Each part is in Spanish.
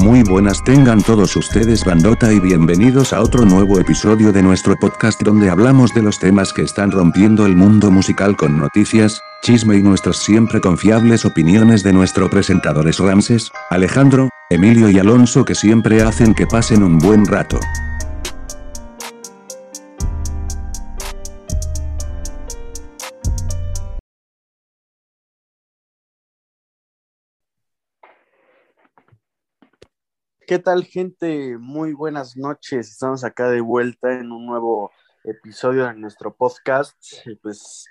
Muy buenas tengan todos ustedes bandota y bienvenidos a otro nuevo episodio de nuestro podcast donde hablamos de los temas que están rompiendo el mundo musical con noticias, chisme y nuestras siempre confiables opiniones de nuestros presentadores Ramses, Alejandro, Emilio y Alonso que siempre hacen que pasen un buen rato. ¿Qué tal, gente? Muy buenas noches. Estamos acá de vuelta en un nuevo episodio de nuestro podcast. Y pues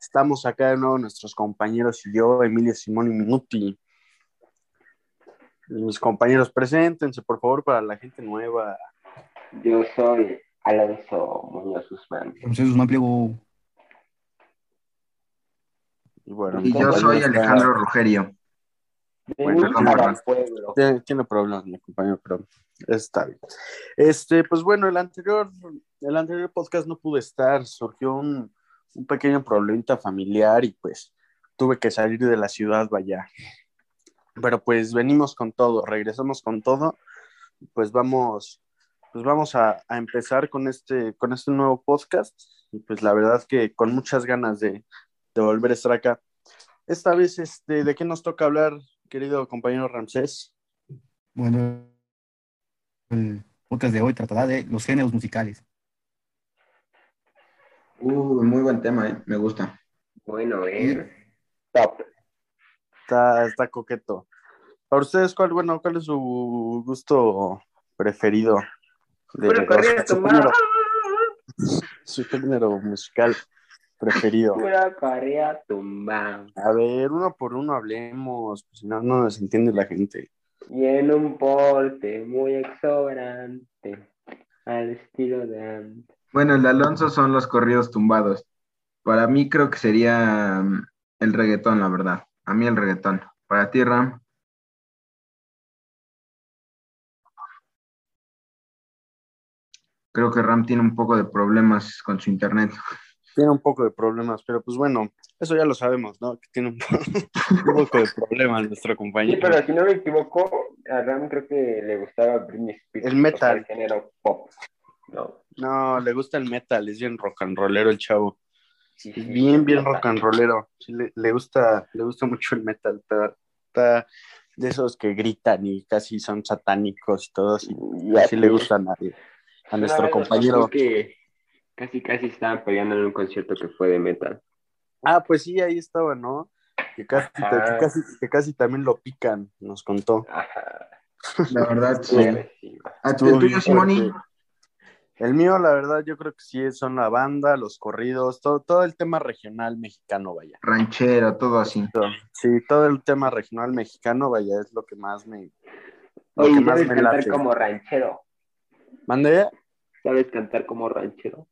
estamos acá de nuevo nuestros compañeros y yo, Emilio Simón y Minuti. Mis compañeros, preséntense, por favor, para la gente nueva. Yo soy Alonso Muñoz Guzmán. Y, bueno, Y yo soy compañero está- Alejandro Rogerio. Bueno, Venimos tiene- para el pueblo. Tiene, tiene problemas, mi compañero, pero está bien. Este, pues bueno, el anterior, el anterior podcast no pude estar, surgió un, un pequeño problemita familiar y pues tuve que salir de la ciudad, vaya. Pero pues venimos con todo, regresamos con todo, pues vamos, pues vamos a, a empezar con este, con este nuevo podcast y pues la verdad que con muchas ganas de, de volver a estar acá. Esta vez, este, ¿de qué nos toca hablar, querido compañero Ramsés? Bueno, el podcast de hoy tratará de los géneros musicales. Uh, muy buen tema, ¿eh? me gusta. Bueno, eh. Top. Está, está coqueto. Para ustedes, ¿cuál, bueno, cuál es su gusto preferido? De, corriente, su, género, su género musical preferido. Pura correa tumba. A ver, uno por uno hablemos, pues si no, no nos entiende la gente. Y en un porte muy exuberante. Al estilo de antes. Bueno, el de Alonso son los corridos tumbados. Para mí creo que sería mm, el reggaetón, la verdad. A mí el reggaetón. Para ti, Ram. Creo que Ram tiene un poco de problemas con su internet. Tiene un poco de problemas, pero pues bueno, eso ya lo sabemos, ¿no? Que tiene un, un poco de problemas nuestro Sí, compañero. pero si no me equivoco, a Ram creo que le gustaba Britney Spears. El metal. el género pop. No. No, le gusta el metal, es bien rock and rollero el chavo. Sí, sí, bien, bien rock and rollero. Sí, le, le gusta, le gusta mucho el metal. Está, está de esos que gritan y casi son satánicos y todos. Y Y así le así. gustan a, a nuestro compañero. que casi, casi estaban peleando en un concierto que fue de metal. Ah, pues sí, ahí estaba, ¿no? Que casi, que Ajá. casi, que casi también lo pican, nos contó. Ajá. La verdad, sí. Muy agresivo. ¿A Estuvo tu bien tuyo, Simoni? El mío, la verdad, yo creo que sí son la banda, los corridos, todo, todo el tema regional mexicano, vaya. Ranchero, todo así. Sí, todo el tema regional mexicano, vaya, es lo que más me, lo Oye, que más ¿sabes me cantar late. como ranchero? ¿Mande? ¿Sabes cantar como ranchero?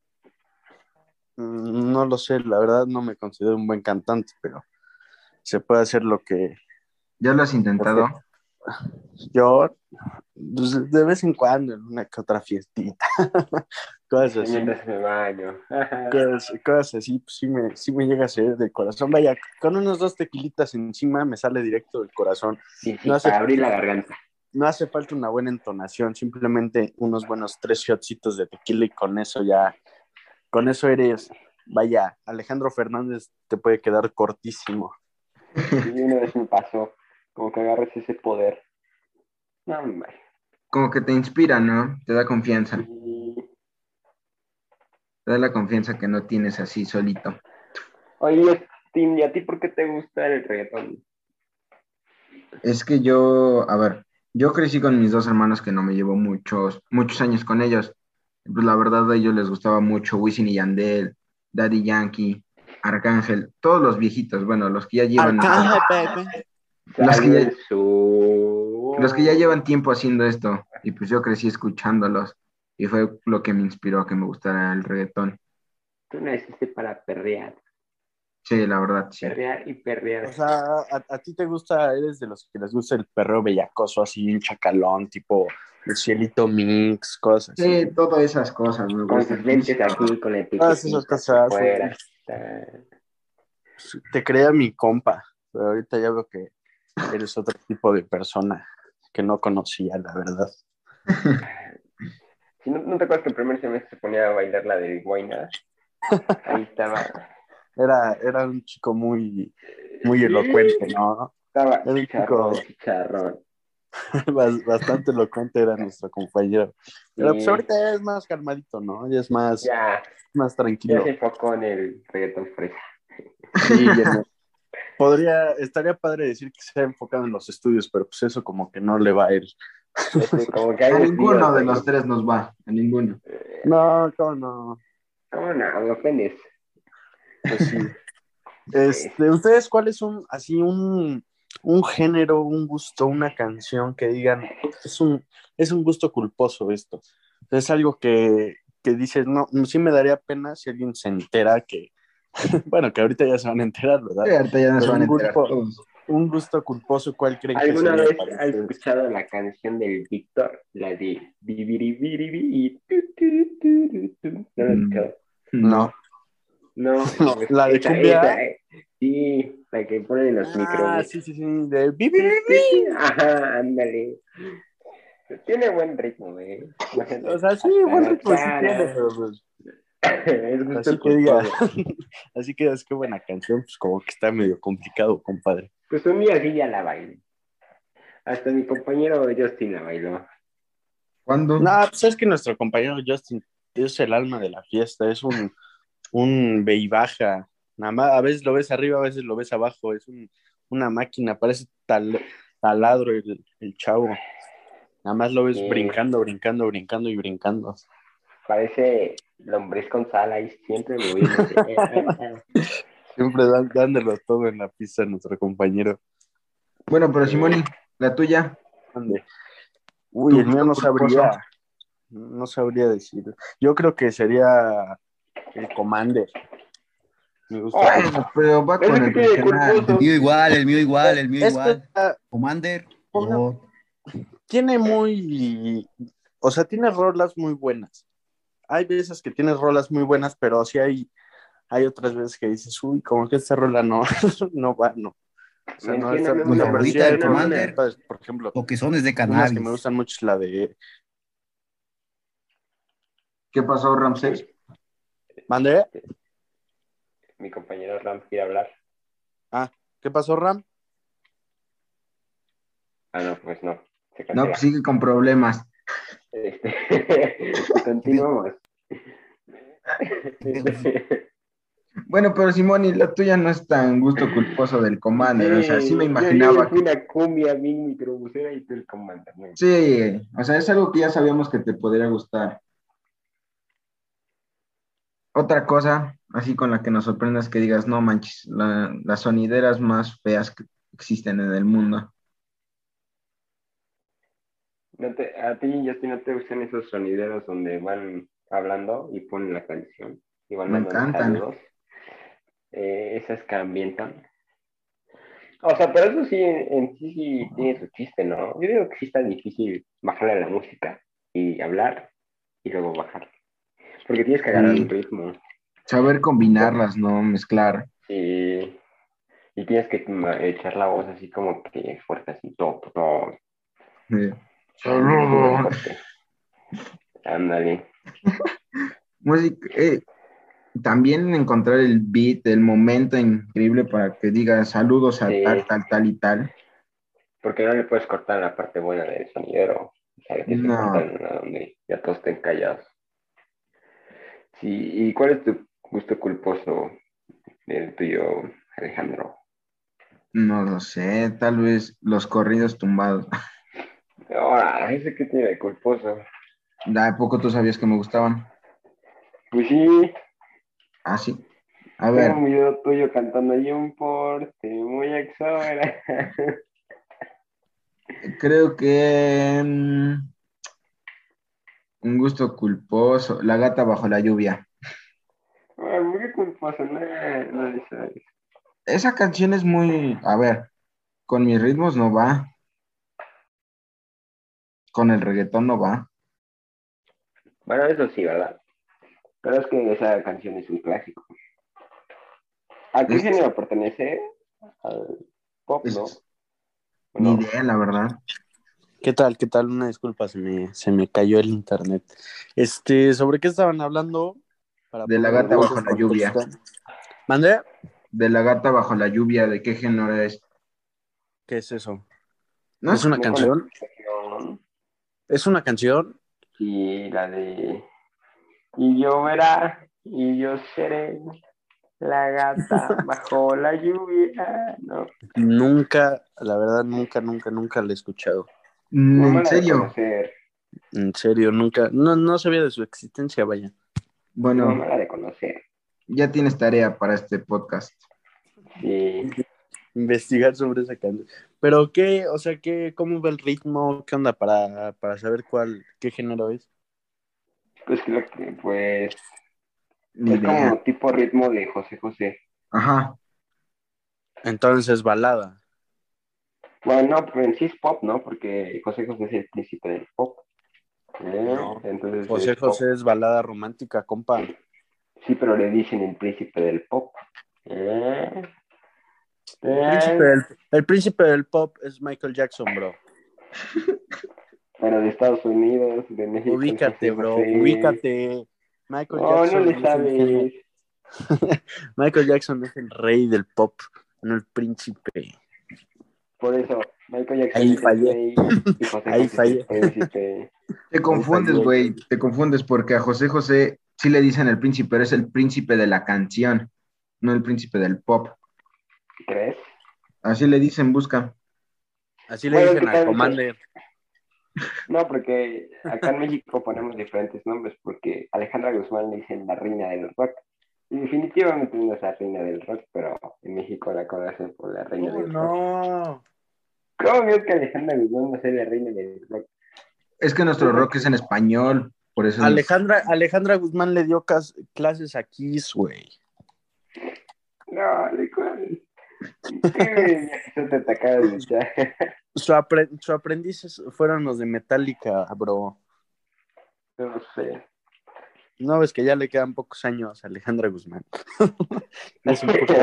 Mm, No lo sé, la verdad no me considero un buen cantante, pero se puede hacer lo que ¿Ya lo has intentado? yo, pues, de vez en cuando, en una que otra fiestita, cosas así, baño. cosas, cosas así, pues sí me, sí me llega a salir del corazón, vaya, con unos dos tequilitas encima me sale directo del corazón, Sí, sí, No hace- para abrir la garganta. no hace falta una buena entonación, simplemente unos buenos tres shotcitos de tequila y con eso ya, con eso eres, vaya, Alejandro Fernández te puede quedar cortísimo. Y una vez me pasó, como que agarras ese poder. No, hombre. Como que te inspira, ¿no? Te da confianza. Y- Te da la confianza que no tienes así solito. Oye, Tim, ¿y a ti por qué te gusta el reggaetón? Es que yo, a ver, yo crecí con mis dos hermanos que no me llevo muchos, muchos años con ellos. Pues la verdad a ellos les gustaba mucho Wisin y Yandel, Daddy Yankee, Arcángel, todos los viejitos, bueno, los que ya llevan, Los que ya- los que ya llevan tiempo haciendo esto. Y pues yo crecí escuchándolos. Y fue lo que me inspiró a que me gustara el reggaetón. Tú naciste para perrear, Sí, la verdad, sí. perrear y perrear. O sea, a, a ti te gusta, eres de los que les gusta el perreo bellacoso, así un chacalón, tipo el cielito mix, cosas así. Sí, todas esas cosas me con sus lentes aquí, con el piquete. Todas esas cosas, Fuera. Te crea mi compa, pero ahorita ya veo que eres otro tipo de persona. que no conocía, la verdad. Si no, ¿no te acuerdas que el primer semestre se ponía a bailar la de Guayna? Ahí estaba. Era, era un chico muy, muy elocuente, ¿no? Estaba Era un chicharrón, chico- chicharrón. Bastante elocuente era nuestro compañero. Pero pues ahorita ya es más calmadito, ¿no? Ya es más, Ya, más ya tranquilo. se enfocó en el reggaetón fresa. Sí, ya no. Podría, estaría padre decir que se ha enfocado en los estudios, pero pues eso como que no le va a ir. Este, como que hay A un ninguno tío, de los tres nos va, a ninguno. Eh, No, cómo no. ¿Cómo no? Me ofendes. Pues sí. Este, ¿ustedes cuál es un, así un, un género, un gusto, una canción que digan, es un, es un gusto culposo esto? Es algo que, que dices, no, sí me daría pena si alguien se entera que, bueno, que ahorita ya se van a enterar, ¿verdad? Sí, ahorita ya van a un enterar grupo- todos. Un gusto culposo, ¿cuál creen que ¿Alguna vez has ustedes? escuchado la canción del Víctor? La de y? ¿No? No. No. No, la de esa- cumbia. esa, eh. Sí, la que ponen en los micros. Ah, sí, sí, sí, de bi, bi, bi, bi. Ajá, ándale. Tiene buen ritmo, eh. O sea, sí, buen ritmo sí tiene, pero pues, Es gusto así que diga, así que es que buena canción, pues como que está medio complicado, compadre. Pues un día sí ya la bailé. Hasta mi compañero Justin la bailó. ¿Cuándo? No, pues es que nuestro compañero Justin es el alma de la fiesta, es un, un baja. Nada más, a veces lo ves arriba, a veces lo ves abajo, es un- una máquina, parece tal, taladro el, el chavo. Nada más lo ves Sí. brincando, brincando, brincando y brincando. Parece lombriz con sal ahí siempre moviéndose. Siempre dan- dándolo todo en la pista nuestro compañero. Bueno, pero Simoni, la tuya. Ande. Uy, el mío no sabría, no sabría decir. Yo creo que sería el Commander. Me gusta. Bueno, pero va con el regional. mío igual, el mío igual, el mío Es que igual. Commander. Oh, tiene muy, o sea, tiene rolas muy buenas. Hay veces que tienes rolas muy buenas, pero sí hay, hay otras veces que dices, uy, como que esta rola no, no va, no. O sea, no está- favorita rolas Commander. Por ejemplo, o que son de cannabis. que me gustan mucho es la de ¿Qué pasó, Ramsés? ¿Mande? Mi compañero Ram quiere hablar. ¿Qué pasó, Ram? Ah, no, pues no. Se No, pues sigue con problemas. Este, continuamos. Bueno, pero Simoni, la tuya no es tan gusto culposo del Commander. O sea, sí me imaginaba. Yo, fui una cumbia bien microbusera y tú el comandante. ¿no? Sí, o sea, es algo que ya sabíamos que te podría gustar. Otra cosa, así con la que nos sorprendas que digas, no manches, la- las sonideras más feas que existen en el mundo. No te- a ti, Justin, ¿no te gustan esos sonideros donde van hablando y ponen la canción? Y van Me encantan. saludos? Eh, esas que ambientan. O sea, pero eso sí, en, sí, sí tiene su chiste, ¿no? Yo digo que sí está difícil bajarle a la música y hablar y luego bajar. Porque tienes que agarrar Sí. un ritmo Saber combinarlas, ¿no? Mezclar. y, y tienes que echar la voz así como que fuerte, así, todo, fuerte. Ándale. música, eh, también encontrar el beat, el momento increíble para que digas saludos a Sí. tal, tal, tal y tal. Porque no le puedes cortar la parte buena del sonidero. ¿Sabes? Que se No. cortan a donde ya todos estén callados. Sí, ¿y cuál es tu gusto culposo del tuyo, Alejandro? No lo sé, tal vez los corridos tumbados. Ahora, ese que tiene de culposo. ¿A poco tú sabías que me gustaban? Pues sí, Ah, sí. A ver, tengo un video tuyo cantando ahí un porte muy exagerado. creo que mm, un gusto culposo. La gata bajo la lluvia. Ay, muy culposo, no, no le sabes. Esa canción es muy, a ver, con mis ritmos no va. Con el reggaetón no va. Bueno, eso sí, ¿verdad? Pero es que esa canción es un clásico. ¿A qué Es- género pertenece? Al pop, ¿no? Es- Ni idea, la verdad. ¿Qué tal? ¿Qué tal? Una disculpa, se me, se me cayó el internet. Este, ¿sobre qué estaban hablando? Para De la gata bajo la lluvia. ¿Mandé? De la gata bajo la lluvia, ¿de qué género es? ¿Qué es eso? ¿No? ¿Es una canción? ¿Es una canción? Y la de. Y yo verá, y yo seré la gata bajo la lluvia. No, Nunca, la verdad, nunca, nunca, nunca la he escuchado. ¿En serio? En serio, nunca, no, no sabía de su existencia, vaya. No Bueno, me la de conocer. ya tienes tarea para este podcast. Sí. Investigar sobre esa canción. Pero qué, o sea, qué, cómo va el ritmo, qué onda para, para saber cuál, qué género es. Pues creo que, pues. Ni es idea. como tipo ritmo de José José. Ajá. Entonces balada. Bueno, no, pero en sí es pop, ¿no? Porque José José es el príncipe del pop. ¿Eh? No, Entonces José es pop. José es balada romántica, compa. Sí, pero le dicen el príncipe del pop. ¿Eh? El príncipe del, el príncipe del pop es Michael Jackson, bro. Pero de Estados Unidos, de México. Ubícate, bro, José. ubícate. Michael No, no Jackson. le es el género- sabes. Michael Jackson es el rey del pop, no el príncipe. Por eso, Michael Jackson Ahí es el fallé. Ahí fallé. Te confundes, güey. Te confundes porque a José José sí le dicen el príncipe, pero es el príncipe de la canción, no el príncipe del pop. ¿Crees? Así le dicen, busca. Así le Bueno, dicen ¿qué al? Commander. No, porque acá en México ponemos diferentes nombres, porque Alejandra Guzmán le dicen la reina del rock. Y definitivamente no es la reina del rock, pero en México la conocen por la reina Oh, del rock. no. ¿Cómo veo que Alejandra Guzmán va a ser la reina del rock? Es que nuestro rock es en español, por eso. nos- Alejandra, Alejandra Guzmán le dio cas- clases a Kiss, güey. No, echar. Su, apre- su aprendices fueron los de Metallica, bro. No sé. No ves que ya le quedan pocos años a Alejandra Guzmán. es, un poco,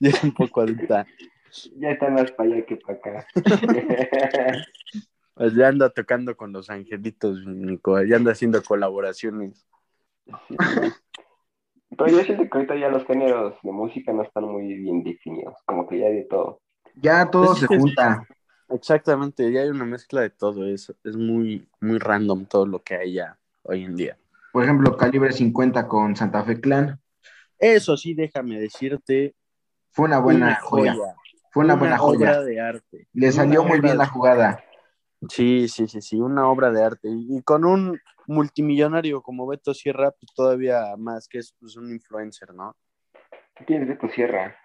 ya es un poco adulta. Ya está más para allá que para acá. Pues ya anda tocando con los angelitos, Nico. Ya anda haciendo colaboraciones. Pero yo siento que ahorita ya los géneros de música no están muy bien definidos, como que ya de todo. Ya todo Es se junta. Exactamente, ya hay una mezcla de todo eso. Es muy, muy random todo lo que hay ya hoy en día. Por ejemplo, Calibre 50 con Santa Fe Clan. Eso sí, déjame decirte, Fue una buena una joya. joya. Fue una buena obra joya. de arte. Le salió Una muy bien la de- jugada. Sí, sí, sí, sí, una obra de arte. Y, con un multimillonario como Beto Sierra, pues todavía más, que es pues, un influencer, ¿no? ¿Quién es de tu sierra?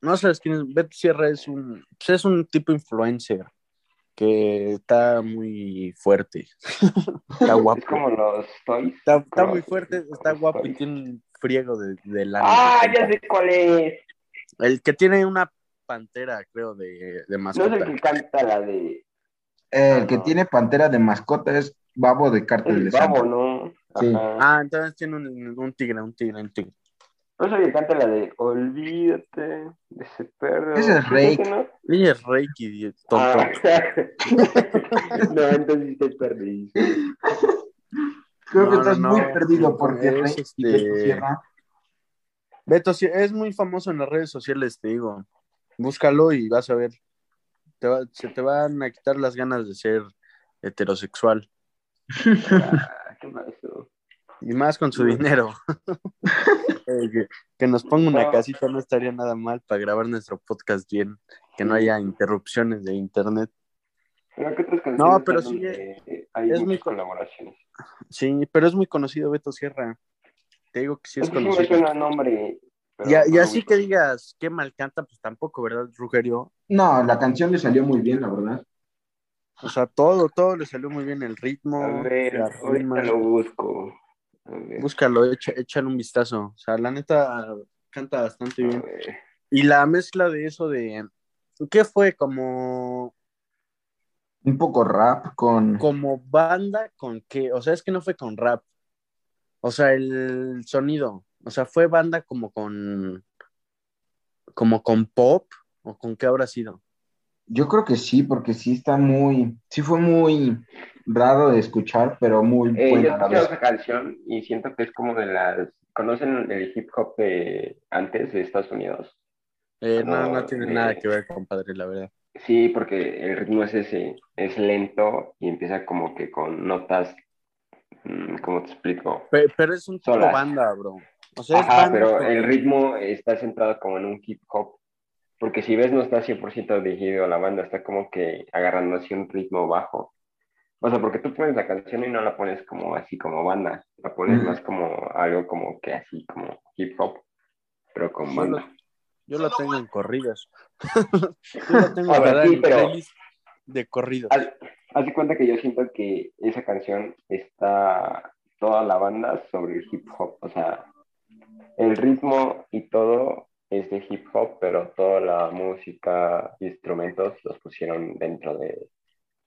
No sabes quién es. Beto Sierra es un, pues, es un tipo influencer que está muy fuerte. está guapo. Es como los Toys. Está, muy fuerte, está guapo y tiene un friego de, de lana. Ah, ya sé cuál es. El que tiene una pantera, creo, de, de No es mascota. el que canta la de El que no. tiene pantera de mascota es Babo de Cártel el de Santa. babo, ¿no? Sí. Ah, entonces tiene un, un tigre, un tigre, un tigre. No es el que canta la de Olvídate de ese perro. Ese es ¿Sí, Rake. ese no? Es Reiki, tonto. Ah. no, entonces sí estoy perdido. Creo que No, estás no, muy no. perdido porque Es, y este, Beto es muy famoso en las redes sociales, te digo. Búscalo y vas a ver. Te va- se te van a quitar las ganas de ser heterosexual. Ah. Y más con su dinero. Eh, que, que nos ponga una casita no estaría nada mal para grabar nuestro podcast bien. Que no haya interrupciones de internet. Pero ¿qué otras canciones No, pero sí, donde hay es muy co- colaboraciones? Sí, pero es muy conocido Beto Sierra. Te digo que sí es Es sí me conocido. suena nombre. Pero Y, y así que digas qué mal canta, pues tampoco, ¿verdad, Rugerio? No, la canción le salió muy bien, la verdad. O sea, todo, todo le salió muy bien el ritmo. A ver, ahorita lo busco. A ver, Búscalo, echa, échale un vistazo. O sea, la neta canta bastante a bien. ver. Y la mezcla de eso de. ¿Qué fue? Como, Un poco rap con. como banda con qué? O sea, es que no fue con rap. O sea, el sonido. O sea, fue banda como con. como con pop. ¿O con qué habrá sido? Yo creo que sí, porque sí está muy, sí fue muy raro de escuchar, pero muy Eh, yo he buena a la escuchado esa canción y siento que es como de las. ¿Conocen el hip hop de antes de Estados Unidos? Eh, no, No, no tiene eh. nada que ver, compadre, la verdad. Sí, porque el ritmo es ese, es lento y empieza como que con notas, mm, ¿cómo te explico? Pe- Pero, es un tipo Solas. banda, bro. O sea, Ajá, pero el ritmo está centrado como en un hip hop, porque si ves no está 100% dirigido a la banda, está como que agarrando así un ritmo bajo. O sea, porque tú pones la canción y no la pones como así como banda, la pones Ujú. más como algo como que así como hip hop, pero con banda. lo, yo lo tengo en corridos. yo lo tengo O sea, sí, en pero- de corridos. Haz, haz de cuenta que yo siento que esa canción está toda la banda sobre el hip hop. O sea, el ritmo y todo es de hip hop, pero toda la música, instrumentos los pusieron dentro de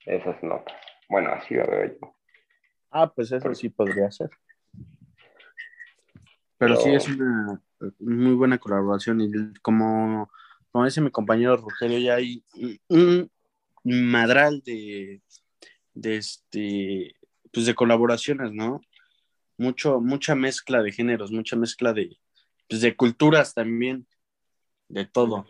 esas notas. Bueno, así lo veo yo. Ah, pues eso sí podría ser. Pero sí Pero- es una muy buena colaboración y como, como dice mi compañero Rogelio, ya hay un madral de, de este pues de colaboraciones, ¿no? Mucho, mucha mezcla de géneros, mucha mezcla de, pues de culturas también, de todo.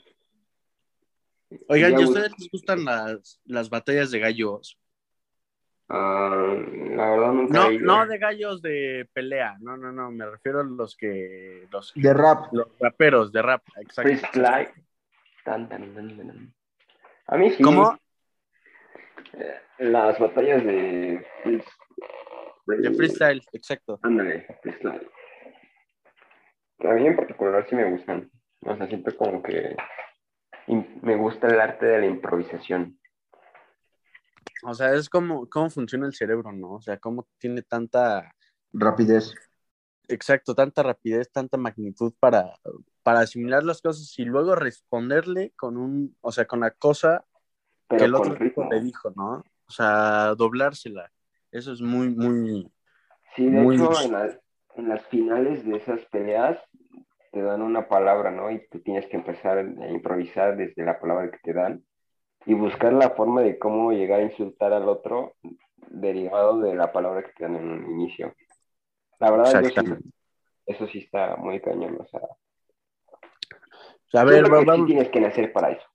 Oigan, ¿y a ustedes les gustan las, las batallas de gallos? Ah, la verdad nunca No, he no de gallos de pelea, no, no, no, me refiero a los que, los, De rap. los raperos de rap, exacto. Tan, tan, tan. A mí sí. ¿Cómo? Eh, Las batallas de... De freestyle, exacto. Ándale, freestyle. A mí en particular sí me gustan. O sea, siento como que me gusta el arte de la improvisación. O sea, es como cómo funciona el cerebro, ¿no? O sea, cómo tiene tanta, Rapidez. exacto, tanta rapidez, tanta magnitud para, para asimilar las cosas y luego responderle con un, o sea, con la cosa Pero que el otro tipo le dijo, ¿no? O sea, doblársela. Eso es muy, muy, Sí, de Muy hecho, en, las- en las finales de esas peleas te dan una palabra, ¿no? Y tú tienes que empezar a improvisar desde la palabra que te dan y buscar la forma de cómo llegar a insultar al otro derivado de la palabra que te dan en un inicio. La verdad, yo sí, eso sí está muy cañón. O sea, a ver, sí tienes que nacer para eso.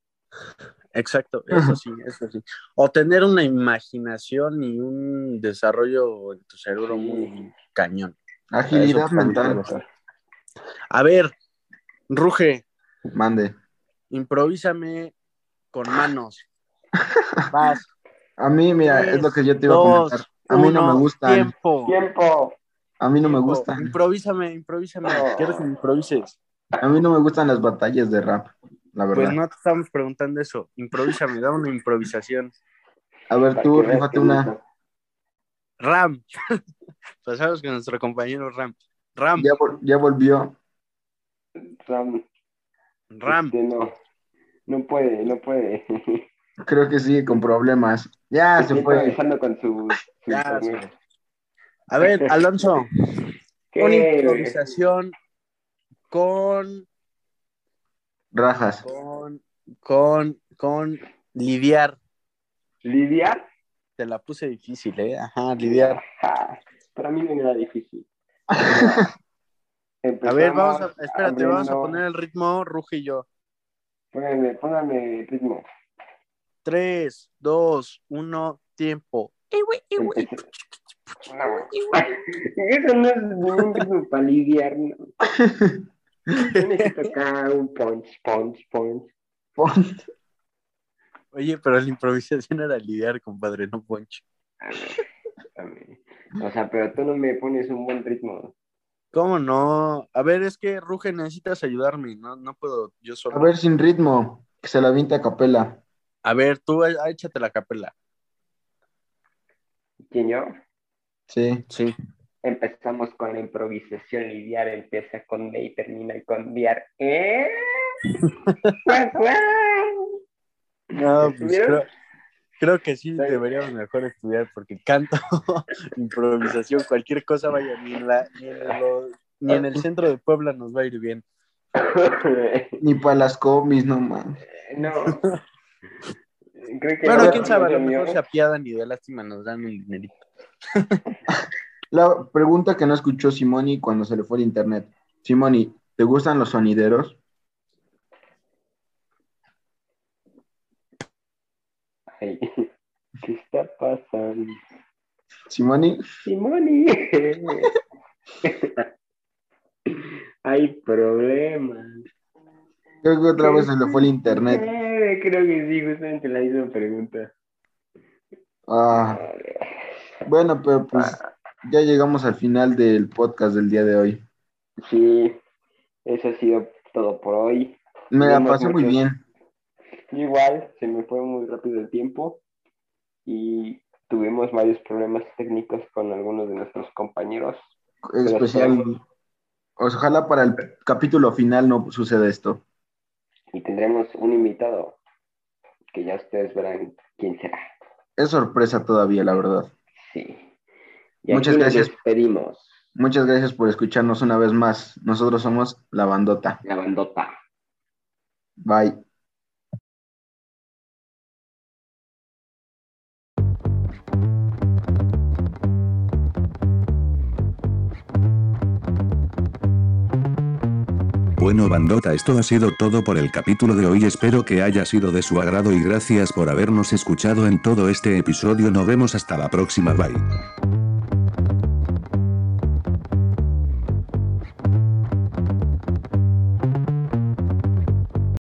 Exacto, eso sí, eso sí. O tener una imaginación y un desarrollo en tu cerebro muy cañón. Agilidad mental. A ver, Ruge, Mande. improvísame con manos. Vas. A mí, mira, Tres, es lo que yo te iba a comentar. A mí no me gustan. Tiempo. ¡Tiempo! A mí no me gustan. Improvísame, improvísame. Quiero que me improvises. A mí no me gustan las batallas de rap, la verdad. Pues no te estamos preguntando eso. Improvísame, da una improvisación. A ver, tú, rífate una. Ram. Pasamos con nuestro compañero Ram. Ram, Ya, vol- ya volvió. Ram, Ram. este, no, no puede, no puede. Creo que sigue con problemas. Ya Está se fue. con su, su Ya. A ver, Alonso, ¿Qué? una improvisación con, Rajas. con, con, con lidiar. ¿Lidiar? Te la puse difícil, ¿eh? Ajá, lidiar. Ah, para mí no era difícil. A ver, vamos a, espérate, vamos a poner el ritmo, Ruge y yo. Póngame, póngame ritmo. 3, 2, 1, tiempo. No, Eso no es ningún ritmo para lidiar. No. Tienes que tocar un punch, punch, punch. Pon- Oye, pero la improvisación era lidiar, compadre, no poncho. A ver, a ver. O sea, pero tú no me pones un buen ritmo. ¿Cómo no? A ver, es que Ruge, necesitas ayudarme, no, no puedo yo solo. A ver, sin ritmo. Que se la vinte a capela. A ver, tú eh, échate la capela. ¿Quién yo? Sí. Sí. Empezamos con la improvisación, lidiar empieza con D y termina con diar. ¿Eh? No, pues creo, creo que sí deberíamos mejor estudiar porque canto, improvisación, cualquier cosa vaya, ni en, la, ni, en lo- ni en el centro de Puebla nos va a ir bien. Ni para las comis, no man. no. Creo que Bueno, no, quién sabe, a lo mejor se apiadan y de lástima nos dan un dinerito. La pregunta que no escuchó Simoni cuando se le fue el internet. Simoni, ¿te gustan los sonideros? Ay, ¿Qué está pasando? Simoni, Simoni. Hay problemas. creo que otra vez se le fue el internet. Eh, creo que sí, justamente la misma pregunta. Ah, bueno, pero pues ya llegamos al final del podcast del día de hoy. Sí, eso ha sido todo por hoy. Me la pasé muy bien. Igual, se me fue muy rápido el tiempo y tuvimos varios problemas técnicos con algunos de nuestros compañeros. Especial. Ojalá para el capítulo final no suceda esto. Y tendremos un invitado que ya ustedes verán quién será. Es sorpresa todavía, la verdad. Sí. Y Muchas aquí nos gracias. despedimos. Muchas gracias por escucharnos una vez más. Nosotros somos La Bandota. La bandota. Bye. Bueno bandota esto ha sido todo por el capítulo de hoy espero que haya sido de su agrado y gracias por habernos escuchado en todo este episodio nos vemos hasta la próxima bye.